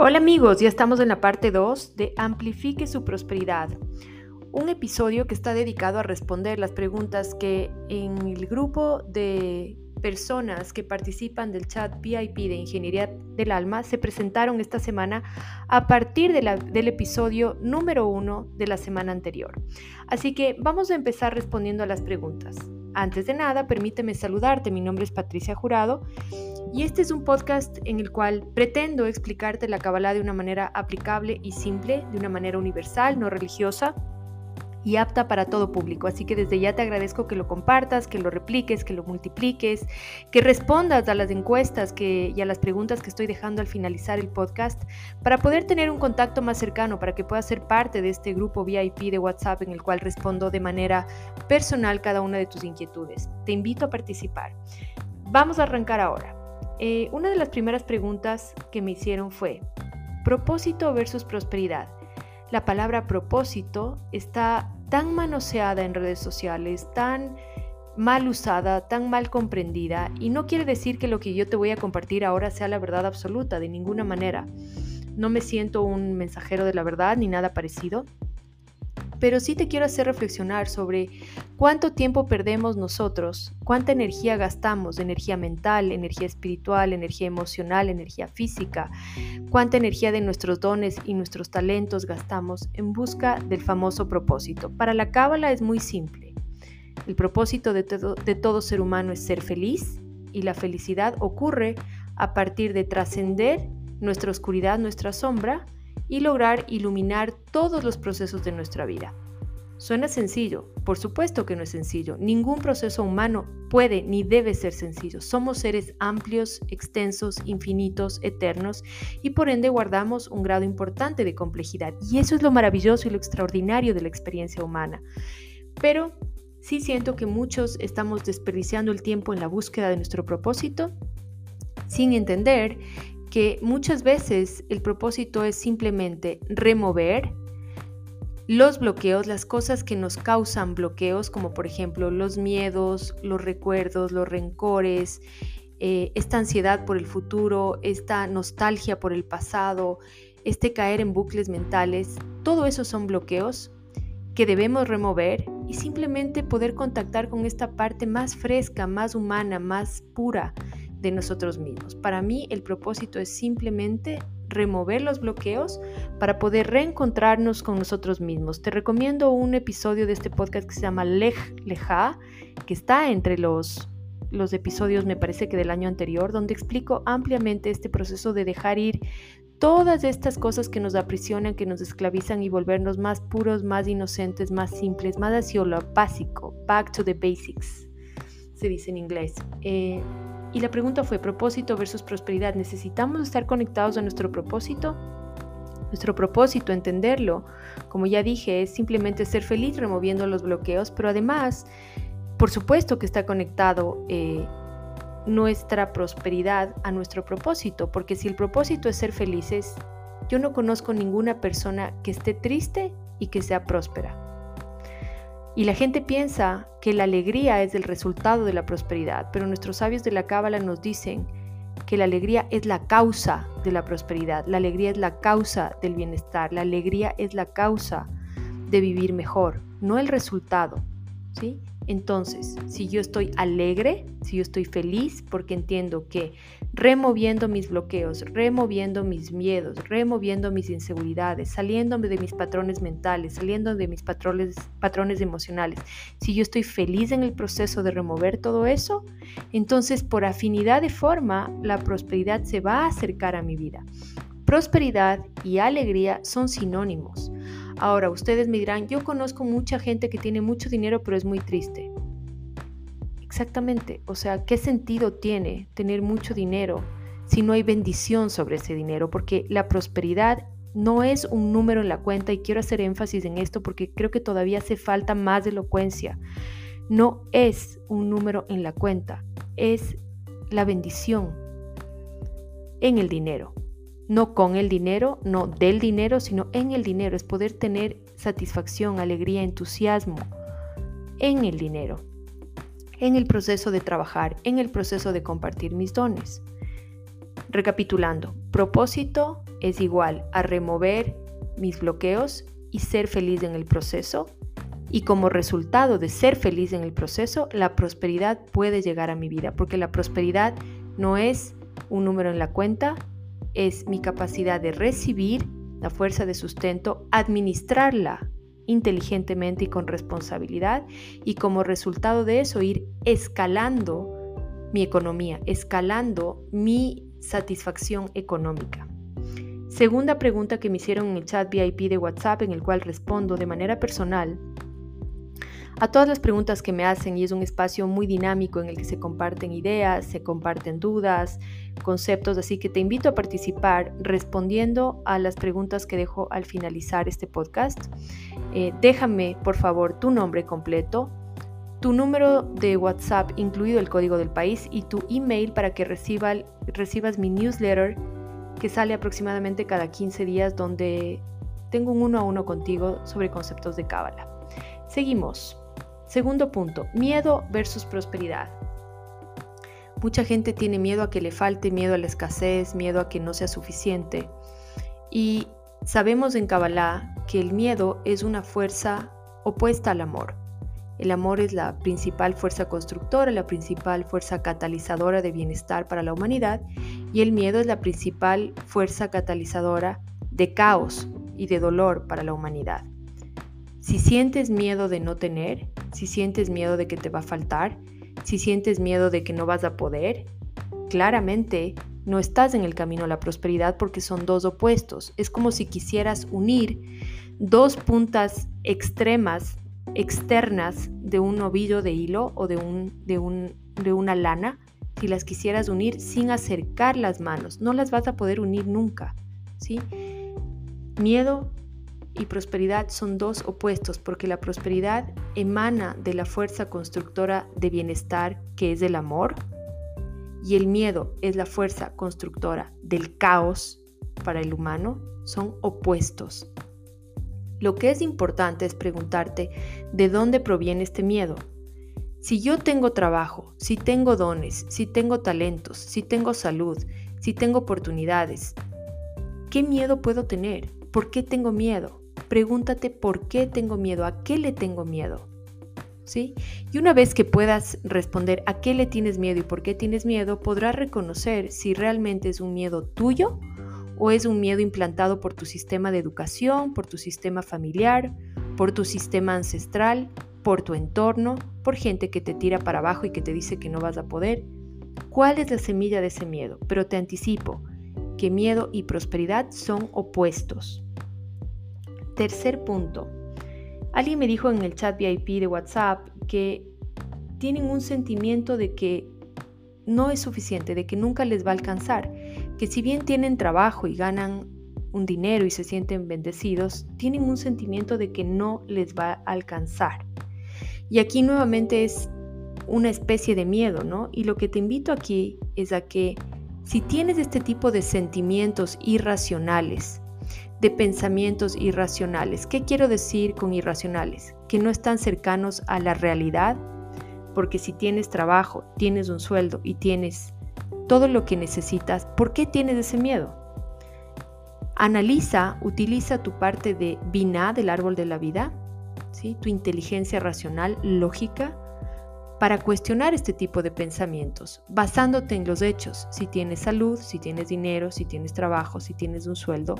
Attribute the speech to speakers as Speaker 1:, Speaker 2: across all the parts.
Speaker 1: Hola amigos, ya estamos en la parte 2 de Amplifique su prosperidad. Un episodio que está dedicado a responder las preguntas que en el grupo de personas que participan del chat VIP de Ingeniería del Alma se presentaron esta semana a partir del episodio número 1 de la semana anterior. Así que vamos a empezar respondiendo a las preguntas. Antes de nada, permíteme saludarte. Mi nombre es Patricia Jurado y este es un podcast en el cual pretendo explicarte la Kabbalah de una manera aplicable y simple, de una manera universal, no religiosa y apta para todo público. Así que desde ya te agradezco que lo compartas, que lo repliques, que lo multipliques, que respondas a las encuestas que, y a las preguntas que estoy dejando al finalizar el podcast para poder tener un contacto más cercano, para que puedas ser parte de este grupo VIP de WhatsApp en el cual respondo de manera personal cada una de tus inquietudes. Te invito a participar. Vamos a arrancar ahora. Eh, una de las primeras preguntas que me hicieron fue, propósito versus prosperidad. La palabra propósito está tan manoseada en redes sociales, tan mal usada, tan mal comprendida, y no quiere decir que lo que yo te voy a compartir ahora sea la verdad absoluta, de ninguna manera. No me siento un mensajero de la verdad ni nada parecido pero sí te quiero hacer reflexionar sobre cuánto tiempo perdemos nosotros, cuánta energía gastamos, energía mental, energía espiritual, energía emocional, energía física, cuánta energía de nuestros dones y nuestros talentos gastamos en busca del famoso propósito. Para la cábala es muy simple. El propósito de todo, de todo ser humano es ser feliz y la felicidad ocurre a partir de trascender nuestra oscuridad, nuestra sombra, y lograr iluminar todos los procesos de nuestra vida. Suena sencillo, por supuesto que no es sencillo. Ningún proceso humano puede ni debe ser sencillo. Somos seres amplios, extensos, infinitos, eternos y por ende guardamos un grado importante de complejidad. Y eso es lo maravilloso y lo extraordinario de la experiencia humana. Pero sí siento que muchos estamos desperdiciando el tiempo en la búsqueda de nuestro propósito sin entender que muchas veces el propósito es simplemente remover los bloqueos, las cosas que nos causan bloqueos, como por ejemplo los miedos, los recuerdos, los rencores, eh, esta ansiedad por el futuro, esta nostalgia por el pasado, este caer en bucles mentales, todo eso son bloqueos que debemos remover y simplemente poder contactar con esta parte más fresca, más humana, más pura de nosotros mismos. Para mí el propósito es simplemente remover los bloqueos para poder reencontrarnos con nosotros mismos. Te recomiendo un episodio de este podcast que se llama Lej Leja, que está entre los los episodios, me parece que del año anterior, donde explico ampliamente este proceso de dejar ir todas estas cosas que nos aprisionan, que nos esclavizan y volvernos más puros, más inocentes, más simples, más hacia lo básico, back to the basics, se dice en inglés. Eh, y la pregunta fue, propósito versus prosperidad. ¿Necesitamos estar conectados a nuestro propósito? Nuestro propósito, entenderlo, como ya dije, es simplemente ser feliz removiendo los bloqueos, pero además, por supuesto que está conectado eh, nuestra prosperidad a nuestro propósito, porque si el propósito es ser felices, yo no conozco ninguna persona que esté triste y que sea próspera. Y la gente piensa que la alegría es el resultado de la prosperidad, pero nuestros sabios de la Cábala nos dicen que la alegría es la causa de la prosperidad, la alegría es la causa del bienestar, la alegría es la causa de vivir mejor, no el resultado, Entonces, si yo estoy alegre, si yo estoy feliz, porque entiendo que removiendo mis bloqueos, removiendo mis miedos, removiendo mis inseguridades, saliéndome de mis patrones mentales, saliendo de mis patrones, patrones emocionales, si yo estoy feliz en el proceso de remover todo eso, entonces por afinidad de forma, la prosperidad se va a acercar a mi vida. Prosperidad y alegría son sinónimos. Ahora, ustedes me dirán, yo conozco mucha gente que tiene mucho dinero pero es muy triste. Exactamente, o sea, ¿qué sentido tiene tener mucho dinero si no hay bendición sobre ese dinero? Porque la prosperidad no es un número en la cuenta y quiero hacer énfasis en esto porque creo que todavía hace falta más elocuencia. No es un número en la cuenta, es la bendición en el dinero no con el dinero, no del dinero, sino en el dinero. Es poder tener satisfacción, alegría, entusiasmo en el dinero, en el proceso de trabajar, en el proceso de compartir mis dones. Recapitulando, propósito es igual a remover mis bloqueos y ser feliz en el proceso. Y como resultado de ser feliz en el proceso, la prosperidad puede llegar a mi vida, porque la prosperidad no es un número en la cuenta, es mi capacidad de recibir la fuerza de sustento, administrarla inteligentemente y con responsabilidad y como resultado de eso ir escalando mi economía, escalando mi satisfacción económica. Segunda pregunta que me hicieron en el chat VIP de WhatsApp en el cual respondo de manera personal a todas las preguntas que me hacen y es un espacio muy dinámico en el que se comparten ideas, se comparten dudas, conceptos, así que te invito a participar respondiendo a las preguntas que dejo al finalizar este podcast. Eh, déjame por favor tu nombre completo, tu número de WhatsApp, incluido el código del país, y tu email para que recibas mi newsletter que sale aproximadamente cada 15 días donde tengo un uno a uno contigo sobre conceptos de Cábala. Seguimos. Segundo punto, miedo versus prosperidad. Mucha gente tiene miedo a que le falte, miedo a la escasez, miedo a que no sea suficiente. Y sabemos en Kabbalah que el miedo es una fuerza opuesta al amor. El amor es la principal fuerza constructora, la principal fuerza catalizadora de bienestar para la humanidad y el miedo es la principal fuerza catalizadora de caos y de dolor para la humanidad. Si sientes miedo de no tener, si sientes miedo de que te va a faltar, si sientes miedo de que no vas a poder, claramente no estás en el camino a la prosperidad porque son dos opuestos. Es como si quisieras unir dos puntas extremas externas de un ovillo de hilo o de, un, de, un, de una lana, si las quisieras unir sin acercar las manos, no las vas a poder unir nunca. ¿sí? Miedo y prosperidad son dos opuestos porque la prosperidad emana de la fuerza constructora de bienestar que es el amor y el miedo es la fuerza constructora del caos para el humano, son opuestos. Lo que es importante es preguntarte de dónde proviene este miedo. Si yo tengo trabajo, si tengo dones, si tengo talentos, si tengo salud, si tengo oportunidades, ¿qué miedo puedo tener? ¿Por qué tengo miedo? Pregúntate por qué tengo miedo, a qué le tengo miedo. ¿Sí? Y una vez que puedas responder a qué le tienes miedo y por qué tienes miedo, podrás reconocer si realmente es un miedo tuyo o es un miedo implantado por tu sistema de educación, por tu sistema familiar, por tu sistema ancestral, por tu entorno, por gente que te tira para abajo y que te dice que no vas a poder. ¿Cuál es la semilla de ese miedo? Pero te anticipo que miedo y prosperidad son opuestos. Tercer punto. Alguien me dijo en el chat VIP de WhatsApp que tienen un sentimiento de que no es suficiente, de que nunca les va a alcanzar, que si bien tienen trabajo y ganan un dinero y se sienten bendecidos, tienen un sentimiento de que no les va a alcanzar. Y aquí nuevamente es una especie de miedo, ¿no? Y lo que te invito aquí es a que si tienes este tipo de sentimientos irracionales, de pensamientos irracionales, ¿qué quiero decir con irracionales? Que no están cercanos a la realidad, porque si tienes trabajo, tienes un sueldo y tienes todo lo que necesitas, ¿por qué tienes ese miedo? Analiza, utiliza tu parte de Binah del árbol de la vida, ¿sí? tu inteligencia racional, lógica, para cuestionar este tipo de pensamientos, basándote en los hechos, si tienes salud, si tienes dinero, si tienes trabajo, si tienes un sueldo.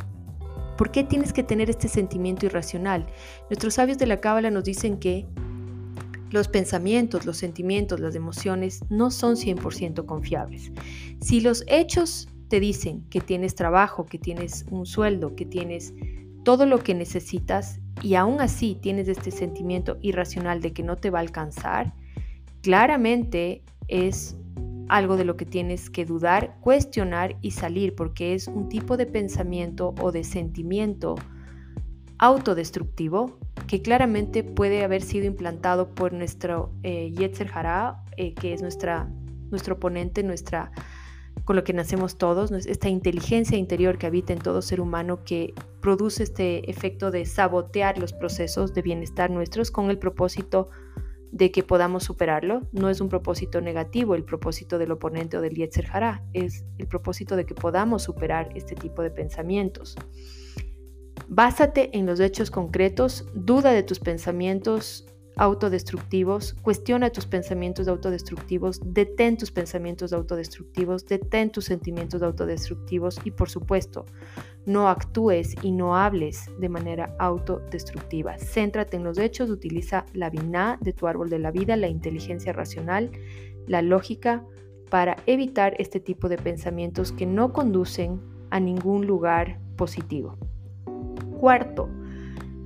Speaker 1: ¿Por qué tienes que tener este sentimiento irracional? Nuestros sabios de la Cábala nos dicen que los pensamientos, los sentimientos, las emociones no son 100% confiables. Si los hechos te dicen que tienes trabajo, que tienes un sueldo, que tienes todo lo que necesitas y aún así tienes este sentimiento irracional de que no te va a alcanzar, claramente es algo de lo que tienes que dudar, cuestionar y salir porque es un tipo de pensamiento o de sentimiento autodestructivo que claramente puede haber sido implantado por nuestro eh, Yetzer Hara, eh, que es nuestra, nuestro oponente, nuestra, con lo que nacemos todos, esta inteligencia interior que habita en todo ser humano que produce este efecto de sabotear los procesos de bienestar nuestros con el propósito de que podamos superarlo. No es un propósito negativo el propósito del oponente o del Yetzer Hará, es el propósito de que podamos superar este tipo de pensamientos. Básate en los hechos concretos, duda de tus pensamientos autodestructivos, cuestiona tus pensamientos autodestructivos, detén tus pensamientos autodestructivos, detén tus sentimientos autodestructivos y por supuesto, no actúes y no hables de manera autodestructiva. Céntrate en los hechos, utiliza la biná de tu árbol de la vida, la inteligencia racional, la lógica para evitar este tipo de pensamientos que no conducen a ningún lugar positivo. Cuarto,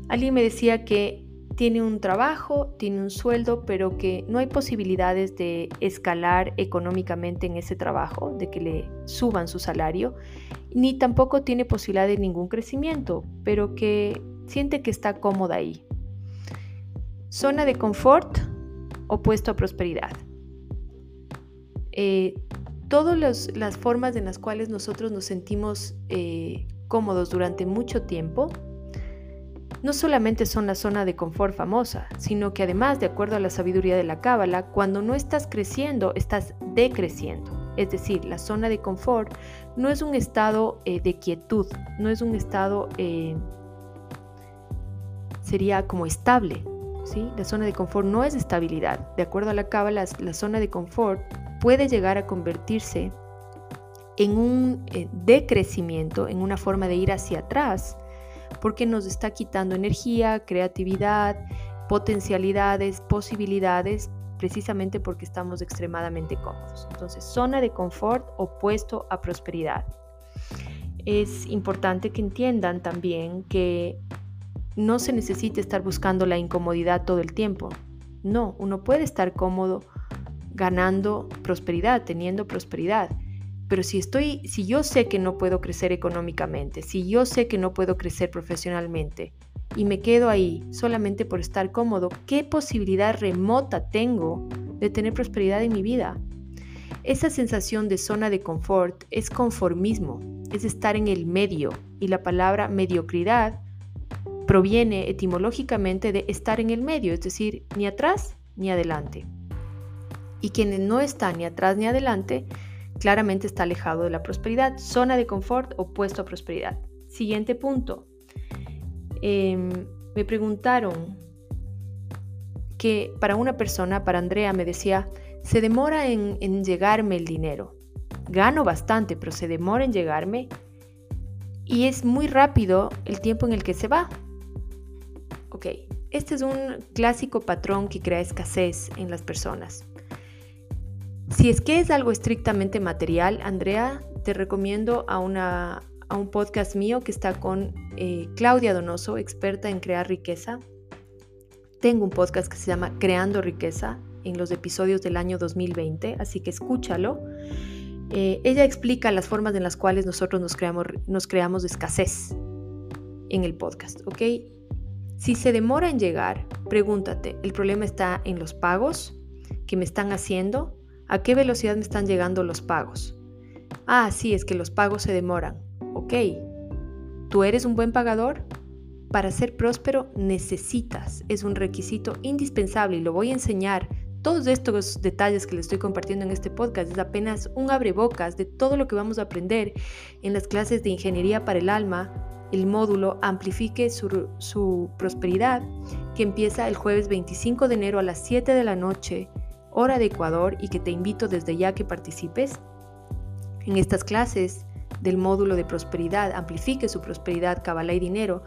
Speaker 1: alguien me decía que tiene un trabajo, tiene un sueldo, pero que no hay posibilidades de escalar económicamente en ese trabajo, de que le suban su salario, ni tampoco tiene posibilidad de ningún crecimiento, pero que siente que está cómoda ahí. Zona de confort opuesto a prosperidad. Eh, todas las formas en las cuales nosotros nos sentimos eh, cómodos durante mucho tiempo no solamente son la zona de confort famosa, sino que además, de acuerdo a la sabiduría de la Cábala, cuando no estás creciendo, estás decreciendo. Es decir, la zona de confort no es un estado eh, de quietud, no es un estado, eh, sería como estable. ¿sí? La zona de confort no es estabilidad. De acuerdo a la Cábala, la zona de confort puede llegar a convertirse en un eh, decrecimiento, en una forma de ir hacia atrás, porque nos está quitando energía, creatividad, potencialidades, posibilidades, precisamente porque estamos extremadamente cómodos. Entonces, zona de confort opuesto a prosperidad. Es importante que entiendan también que no se necesita estar buscando la incomodidad todo el tiempo. No, uno puede estar cómodo ganando prosperidad, teniendo prosperidad. Pero si estoy, si yo sé que no puedo crecer económicamente, si yo sé que no puedo crecer profesionalmente y me quedo ahí solamente por estar cómodo, ¿qué posibilidad remota tengo de tener prosperidad en mi vida? Esa sensación de zona de confort es conformismo, es estar en el medio y la palabra mediocridad proviene etimológicamente de estar en el medio, es decir, ni atrás ni adelante. Y quienes no están ni atrás ni adelante claramente está alejado de la prosperidad. Zona de confort opuesto a prosperidad. Siguiente punto. Em, me preguntaron que para una persona, para Andrea, me decía, se demora en, en llegarme el dinero. Gano bastante, pero se demora en llegarme y es muy rápido el tiempo en el que se va. Ok, este es un clásico patrón que crea escasez en las personas. Si es que es algo estrictamente material, Andrea, te recomiendo a, una, a un podcast mío que está con eh, Claudia Donoso, experta en crear riqueza. Tengo un podcast que se llama Creando Riqueza en los episodios del año 2020, así que escúchalo. Eh, ella explica las formas en las cuales nosotros nos creamos, nos creamos escasez en el podcast, ¿ok? Si se demora en llegar, pregúntate, ¿el problema está en los pagos que me están haciendo? ¿A qué velocidad me están llegando los pagos? Ah, sí, es que los pagos se demoran. Ok. ¿Tú eres un buen pagador? Para ser próspero necesitas, es un requisito indispensable y lo voy a enseñar. Todos estos detalles que les estoy compartiendo en este podcast es apenas un abrebocas de todo lo que vamos a aprender en las clases de Ingeniería para el Alma, el módulo Amplifique su, prosperidad, que empieza el jueves 25 de enero a las 7 de la noche hora de Ecuador y que te invito desde ya que participes. En estas clases del módulo de prosperidad, amplifique su prosperidad, cabala y dinero,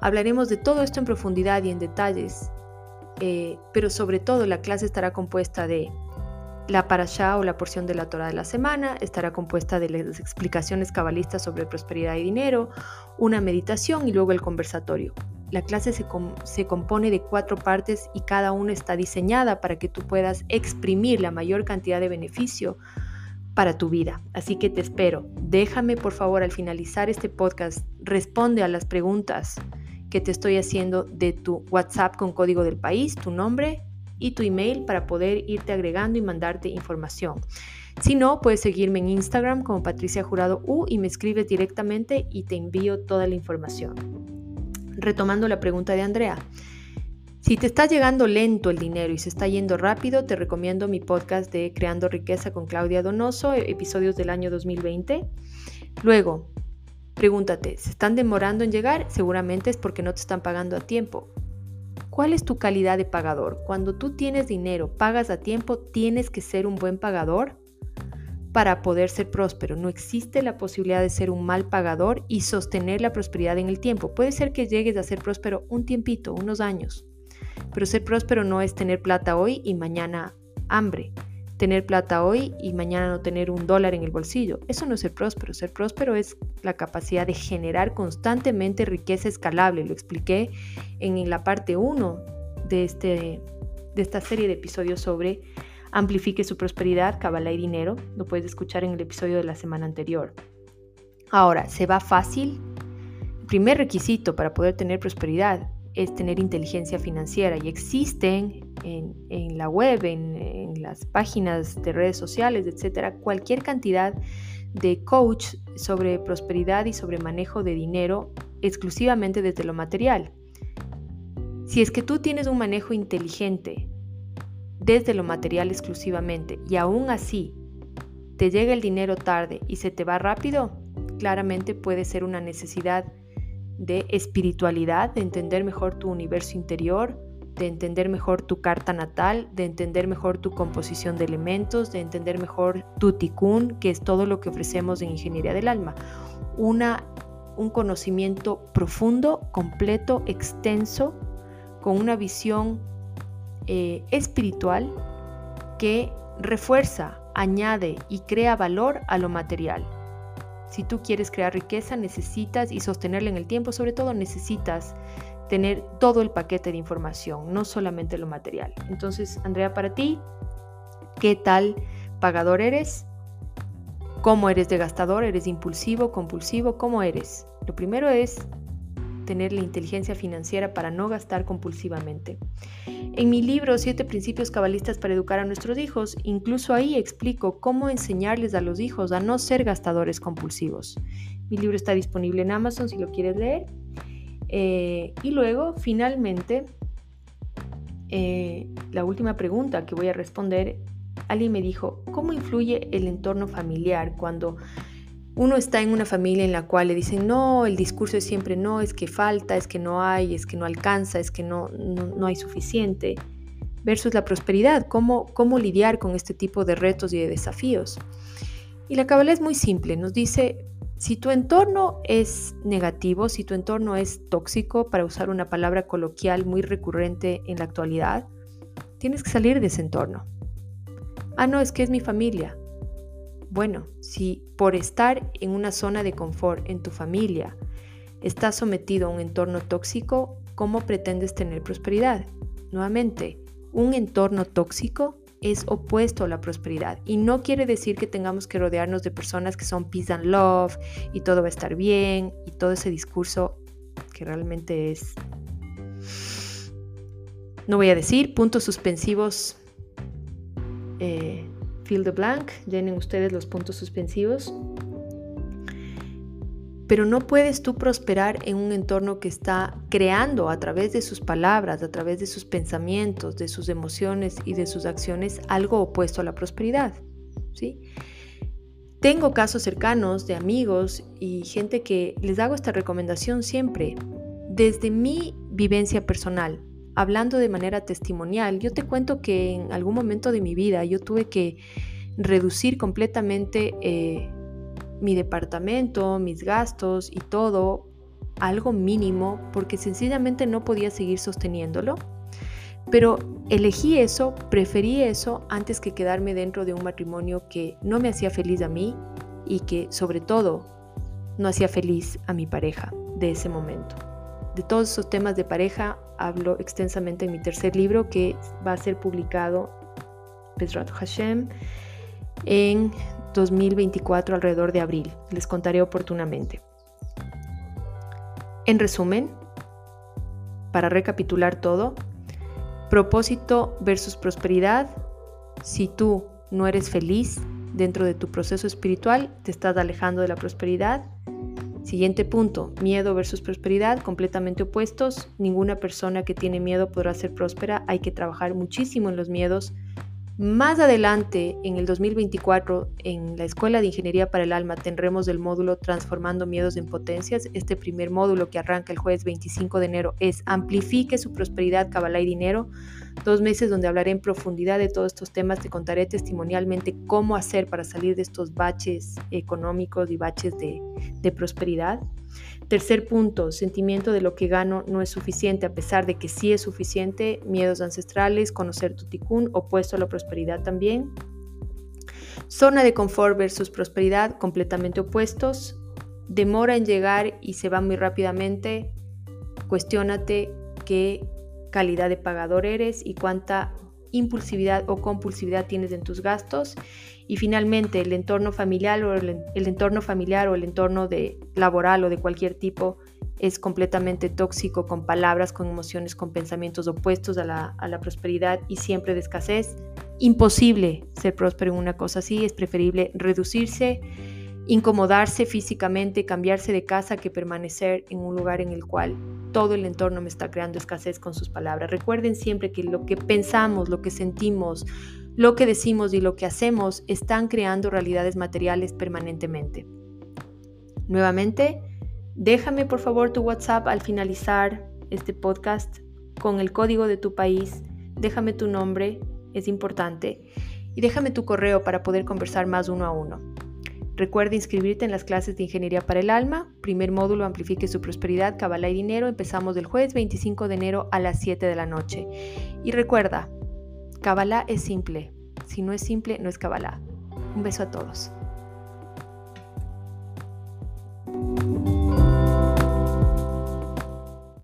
Speaker 1: hablaremos de todo esto en profundidad y en detalles, eh, pero sobre todo la clase estará compuesta de la parashá o la porción de la Torah de la semana, estará compuesta de las explicaciones cabalistas sobre prosperidad y dinero, una meditación y luego el conversatorio. La clase se, se, compone de cuatro partes y cada una está diseñada para que tú puedas exprimir la mayor cantidad de beneficio para tu vida. Así que te espero. Déjame por favor al finalizar este podcast, responde a las preguntas que te estoy haciendo de tu WhatsApp con código del país, tu nombre y tu email para poder irte agregando y mandarte información. Si no, puedes seguirme en Instagram como Patricia Jurado U y me escribes directamente y te envío toda la información retomando la pregunta de Andrea, Si te está llegando lento el dinero y se está yendo rápido, te recomiendo mi podcast de Creando Riqueza con Claudia Donoso, e, episodios del año 2020. Luego, pregúntate, ¿se están demorando en llegar? Seguramente es porque no te están pagando a tiempo. ¿Cuál es tu calidad de pagador? Cuando tú tienes dinero, pagas a tiempo, tienes que ser un buen pagador para poder ser próspero. No existe la posibilidad de ser un mal pagador y sostener la prosperidad en el tiempo. Puede ser que llegues a ser próspero un tiempito, unos años, pero ser próspero no es tener plata hoy y mañana hambre. Tener plata hoy y mañana no tener un dólar en el bolsillo. Eso no es ser próspero. Ser próspero es la capacidad de generar constantemente riqueza escalable. Lo expliqué en la parte 1 de, este, de esta serie de episodios sobre amplifique su prosperidad, cabala y dinero. Lo puedes escuchar en el episodio de la semana anterior. Ahora, ¿se va fácil? El primer requisito para poder tener prosperidad es tener inteligencia financiera y existen en, la web, en, en, las páginas de redes sociales, etcétera, cualquier cantidad de coach sobre prosperidad y sobre manejo de dinero exclusivamente desde lo material. Si es que tú tienes un manejo inteligente desde lo material exclusivamente y aún así te llega el dinero tarde y se te va rápido, claramente puede ser una necesidad de espiritualidad, de entender mejor tu universo interior, de entender mejor tu carta natal, de entender mejor tu composición de elementos, de entender mejor tu tikkun, que es todo lo que ofrecemos en Ingeniería del Alma. Una, un conocimiento profundo, completo, extenso, con una visión eh, espiritual que refuerza, añade y crea valor a lo material. Si tú quieres crear riqueza, necesitas y sostenerla en el tiempo, sobre todo necesitas tener todo el paquete de información, no solamente lo material. Entonces, Andrea, para ti, ¿qué tal pagador eres? ¿Cómo eres de gastador? ¿Eres impulsivo, compulsivo? ¿Cómo eres? Lo primero es tener la inteligencia financiera para no gastar compulsivamente. En mi libro Siete Principios Cabalistas para Educar a nuestros hijos, incluso ahí explico cómo enseñarles a los hijos a no ser gastadores compulsivos. Mi libro está disponible en Amazon si lo quieres leer. Eh, y luego, finalmente, eh, la última pregunta que voy a responder, alguien me dijo, ¿cómo influye el entorno familiar cuando uno está en una familia en la cual le dicen, no, el discurso es siempre no, es que falta, es que no hay, es que no alcanza, es que no, no, hay suficiente, versus la prosperidad, ¿cómo, cómo lidiar con este tipo de retos y de desafíos. Y la Kabbalah es muy simple, nos dice, si tu entorno es negativo, si tu entorno es tóxico, para usar una palabra coloquial muy recurrente en la actualidad, tienes que salir de ese entorno. Ah, no, es que es mi familia. Bueno, si por estar en una zona de confort en tu familia estás sometido a un entorno tóxico, ¿cómo pretendes tener prosperidad? Nuevamente, un entorno tóxico es opuesto a la prosperidad y no quiere decir que tengamos que rodearnos de personas que son peace and love y todo va a estar bien y todo ese discurso que realmente es, no voy a decir, puntos suspensivos eh, fill the blank, llenen ustedes los puntos suspensivos. Pero no puedes tú prosperar en un entorno que está creando a través de sus palabras, a través de sus pensamientos, de sus emociones y de sus acciones algo opuesto a la prosperidad. ¿sí? Tengo casos cercanos de amigos y gente que les hago esta recomendación siempre. Desde mi vivencia personal, hablando de manera testimonial, yo te cuento que en algún momento de mi vida yo tuve que reducir completamente eh, mi departamento, mis gastos y todo algo mínimo porque sencillamente no podía seguir sosteniéndolo. Pero elegí eso, preferí eso antes que quedarme dentro de un matrimonio que no me hacía feliz a mí y que sobre todo no hacía feliz a mi pareja de ese momento. De todos esos temas de pareja hablo extensamente en mi tercer libro que va a ser publicado, Hashem, en 2024 alrededor de abril. Les contaré oportunamente. En resumen, para recapitular todo, propósito versus prosperidad. Si tú no eres feliz dentro de tu proceso espiritual, te estás alejando de la prosperidad. Siguiente punto, miedo versus prosperidad, completamente opuestos. Ninguna persona que tiene miedo podrá ser próspera. Hay que trabajar muchísimo en los miedos. Más adelante, en el 2024, en la Escuela de Ingeniería para el Alma, tendremos el módulo Transformando Miedos en Potencias. Este primer módulo que arranca el jueves 25 de enero es Amplifique su prosperidad, Kabbalah y dinero. Dos meses donde hablaré en profundidad de todos estos temas. Te contaré testimonialmente cómo hacer para salir de estos baches económicos y baches de, de prosperidad. Tercer punto, sentimiento de lo que gano no es suficiente, a pesar de que sí es suficiente, miedos ancestrales, conocer tu ticún, opuesto a la prosperidad también. Zona de confort versus prosperidad, completamente opuestos. Demora en llegar y se va muy rápidamente. Cuestiónate qué calidad de pagador eres y cuánta impulsividad o compulsividad tienes en tus gastos y finalmente el entorno familiar o el, entorno familiar o el entorno de laboral o de cualquier tipo es completamente tóxico con palabras, con emociones, con pensamientos opuestos a la, a la prosperidad y siempre de escasez. Imposible ser próspero en una cosa así, es preferible reducirse, incomodarse físicamente, cambiarse de casa que permanecer en un lugar en el cual todo el entorno me está creando escasez con sus palabras. Recuerden siempre que lo que pensamos, lo que sentimos, lo que decimos y lo que hacemos están creando realidades materiales permanentemente. Nuevamente, déjame por favor tu WhatsApp al finalizar este podcast con el código de tu país. Déjame tu nombre, es importante. Y déjame tu correo para poder conversar más uno a uno. Recuerda inscribirte en las clases de Ingeniería para el Alma. Primer módulo Amplifique su prosperidad, Cabala y Dinero. Empezamos del jueves 25 de enero a las 7 de la noche. Y recuerda, Cabala es simple. Si no es simple, no es Cabala. Un beso a todos.